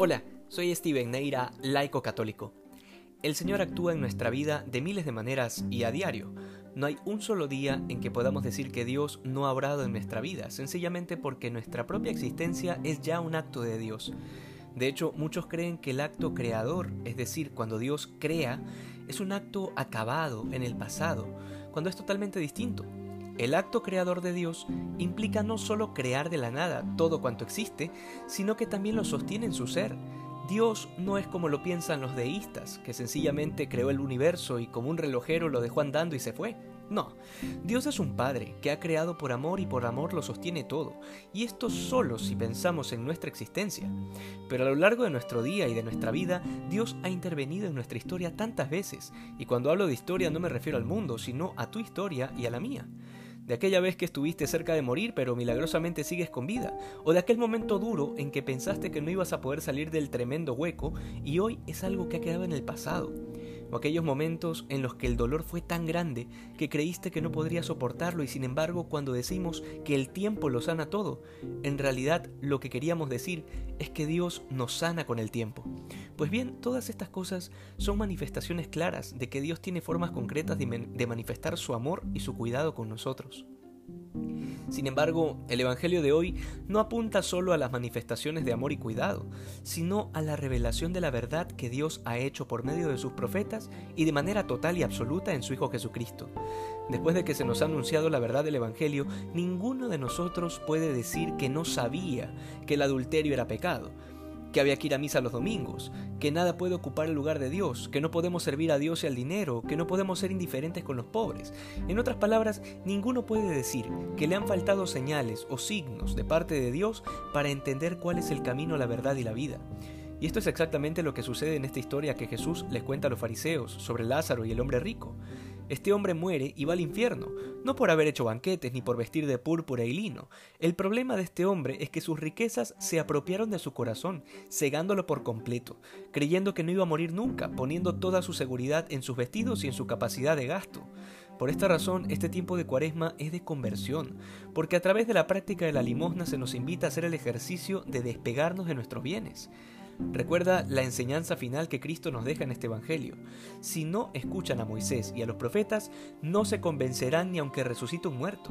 Hola, soy Steven Neira, laico católico. El Señor actúa en nuestra vida de miles de maneras y a diario. No hay un solo día en que podamos decir que Dios no ha obrado en nuestra vida, sencillamente porque nuestra propia existencia es ya un acto de Dios. De hecho, muchos creen que el acto creador, es decir, cuando Dios crea, es un acto acabado en el pasado, cuando es totalmente distinto. El acto creador de Dios implica no solo crear de la nada todo cuanto existe, sino que también lo sostiene en su ser. Dios no es como lo piensan los deístas, que sencillamente creó el universo y como un relojero lo dejó andando y se fue. No, Dios es un Padre que ha creado por amor y por amor lo sostiene todo, y esto solo si pensamos en nuestra existencia. Pero a lo largo de nuestro día y de nuestra vida, Dios ha intervenido en nuestra historia tantas veces, y cuando hablo de historia no me refiero al mundo, sino a tu historia y a la mía de aquella vez que estuviste cerca de morir pero milagrosamente sigues con vida, o de aquel momento duro en que pensaste que no ibas a poder salir del tremendo hueco y hoy es algo que ha quedado en el pasado o aquellos momentos en los que el dolor fue tan grande que creíste que no podrías soportarlo y sin embargo cuando decimos que el tiempo lo sana todo, en realidad lo que queríamos decir es que Dios nos sana con el tiempo. Pues bien, todas estas cosas son manifestaciones claras de que Dios tiene formas concretas de, manifestar su amor y su cuidado con nosotros. Sin embargo, el Evangelio de hoy no apunta solo a las manifestaciones de amor y cuidado, sino a la revelación de la verdad que Dios ha hecho por medio de sus profetas y de manera total y absoluta en su Hijo Jesucristo. Después de que se nos ha anunciado la verdad del Evangelio, ninguno de nosotros puede decir que no sabía que el adulterio era pecado, que había que ir a misa los domingos, que nada puede ocupar el lugar de Dios, que no podemos servir a Dios y al dinero, que no podemos ser indiferentes con los pobres. En otras palabras, ninguno puede decir que le han faltado señales o signos de parte de Dios para entender cuál es el camino, la verdad y la vida. Y esto es exactamente lo que sucede en esta historia que Jesús les cuenta a los fariseos sobre Lázaro y el hombre rico. Este hombre muere y va al infierno, no por haber hecho banquetes ni por vestir de púrpura y lino. El problema de este hombre es que sus riquezas se apropiaron de su corazón, cegándolo por completo, creyendo que no iba a morir nunca, poniendo toda su seguridad en sus vestidos y en su capacidad de gasto. Por esta razón, este tiempo de cuaresma es de conversión, porque a través de la práctica de la limosna se nos invita a hacer el ejercicio de despegarnos de nuestros bienes. Recuerda la enseñanza final que Cristo nos deja en este Evangelio. Si no escuchan a Moisés y a los profetas, no se convencerán ni aunque resucite un muerto.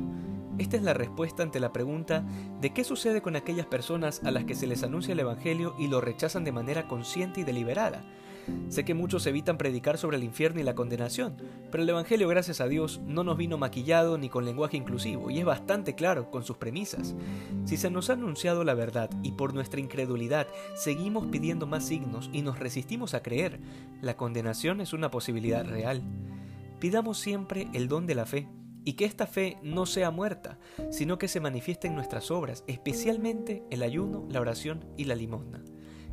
Esta es la respuesta ante la pregunta de qué sucede con aquellas personas a las que se les anuncia el Evangelio y lo rechazan de manera consciente y deliberada. Sé que muchos evitan predicar sobre el infierno y la condenación, pero el Evangelio, gracias a Dios, no nos vino maquillado ni con lenguaje inclusivo, y es bastante claro con sus premisas. Si se nos ha anunciado la verdad y por nuestra incredulidad seguimos pidiendo más signos y nos resistimos a creer, la condenación es una posibilidad real. Pidamos siempre el don de la fe, y que esta fe no sea muerta, sino que se manifieste en nuestras obras, especialmente el ayuno, la oración y la limosna.